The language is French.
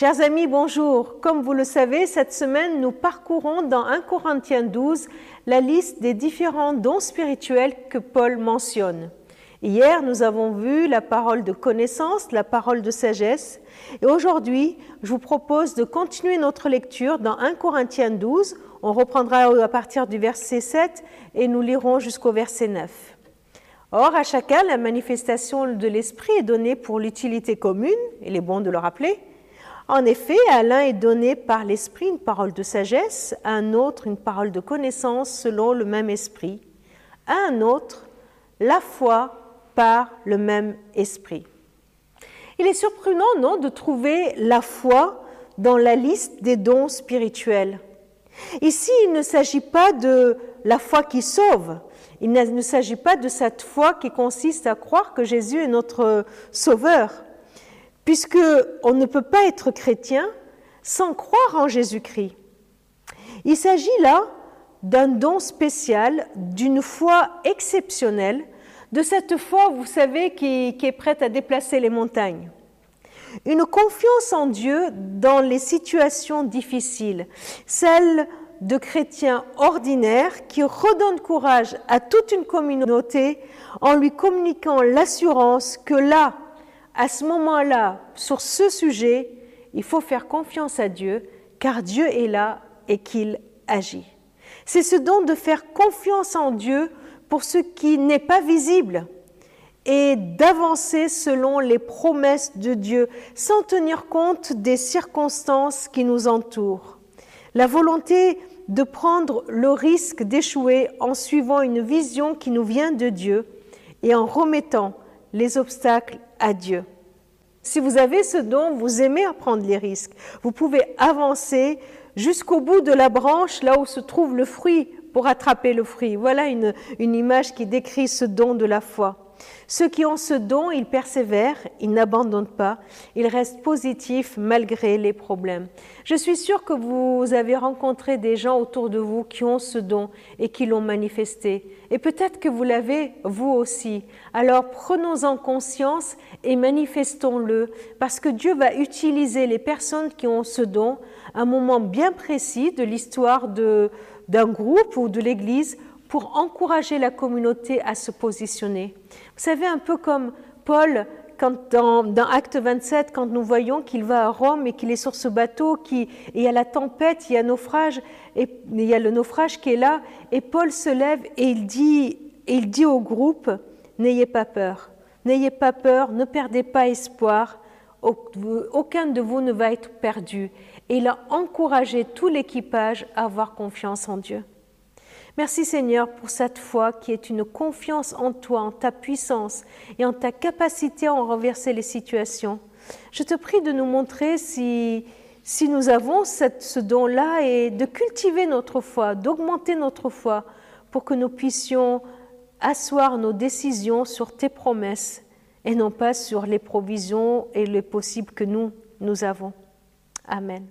Chers amis, bonjour. Comme vous le savez, cette semaine, nous parcourons dans 1 Corinthiens 12 la liste des différents dons spirituels que Paul mentionne. Hier, nous avons vu la parole de connaissance, la parole de sagesse. Et aujourd'hui, je vous propose de continuer notre lecture dans 1 Corinthiens 12. On reprendra à partir du verset 7 et nous lirons jusqu'au verset 9. Or, à chacun, la manifestation de l'Esprit est donnée pour l'utilité commune, il est bon de le rappeler. En effet, à l'un est donné par l'Esprit une parole de sagesse, à un autre une parole de connaissance selon le même Esprit, à un autre la foi par le même Esprit. Il est surprenant, non, de trouver la foi dans la liste des dons spirituels. Ici, il ne s'agit pas de la foi qui sauve, il ne s'agit pas de cette foi qui consiste à croire que Jésus est notre sauveur, puisque on ne peut pas être chrétien sans croire en Jésus-Christ. Il s'agit là d'un don spécial, d'une foi exceptionnelle, de cette foi, vous savez, qui, est prête à déplacer les montagnes. Une confiance en Dieu dans les situations difficiles, celle de chrétiens ordinaires qui redonnent courage à toute une communauté en lui communiquant l'assurance que là, à ce moment-là, sur ce sujet, il faut faire confiance à Dieu, car Dieu est là et qu'il agit. C'est ce don de faire confiance en Dieu pour ce qui n'est pas visible et d'avancer selon les promesses de Dieu sans tenir compte des circonstances qui nous entourent. La volonté de prendre le risque d'échouer en suivant une vision qui nous vient de Dieu et en remettant les obstacles à Dieu. Si vous avez ce don, vous aimez prendre les risques. Vous pouvez avancer jusqu'au bout de la branche, là où se trouve le fruit, pour attraper le fruit. Voilà une, une image qui décrit ce don de la foi. Ceux qui ont ce don, ils persévèrent, ils n'abandonnent pas, ils restent positifs malgré les problèmes. Je suis sûre que vous avez rencontré des gens autour de vous qui ont ce don et qui l'ont manifesté. Et peut-être que vous l'avez vous aussi. Alors prenons-en conscience et manifestons-le parce que Dieu va utiliser les personnes qui ont ce don à un moment bien précis de l'histoire d'un groupe ou de l'Église pour encourager la communauté à se positionner. Vous savez, un peu comme Paul, quand dans, dans Acte 27, quand nous voyons qu'il va à Rome et qu'il est sur ce bateau, qui, il y a la tempête, il y a naufrage, et il y a le naufrage qui est là, et Paul se lève et il dit, et il dit au groupe, n'ayez pas peur, n'ayez pas peur, ne perdez pas espoir, aucun de vous ne va être perdu. Et il a encouragé tout l'équipage à avoir confiance en Dieu. Merci Seigneur pour cette foi qui est une confiance en toi, en ta puissance et en ta capacité à renverser les situations. Je te prie de nous montrer si, si nous avons ce don-là et de cultiver notre foi, d'augmenter notre foi pour que nous puissions asseoir nos décisions sur tes promesses et non pas sur les provisions et les possibles que nous, nous avons. Amen.